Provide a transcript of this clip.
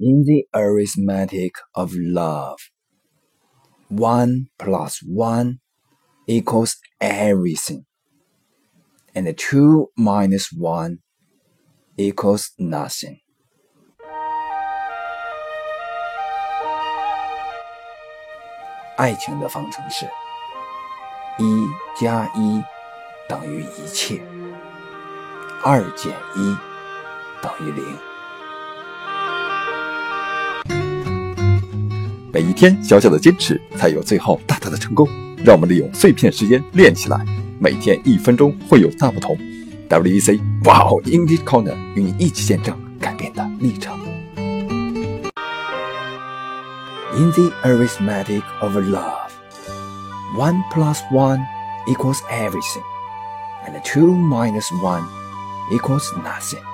In the arithmetic of love, one plus one equals everything, and two minus one equals nothing. 爱情的方程式：一加一等于一切，二减一等于零。 每一天小小的坚持，才有最后大大的成功。让我们利用碎片时间练起来，每天一分钟会有大不同。WEC 哇哦，English Corner 与你一起见证改变的历程。In the arithmetic of love, one plus one equals everything, and two minus one equals nothing.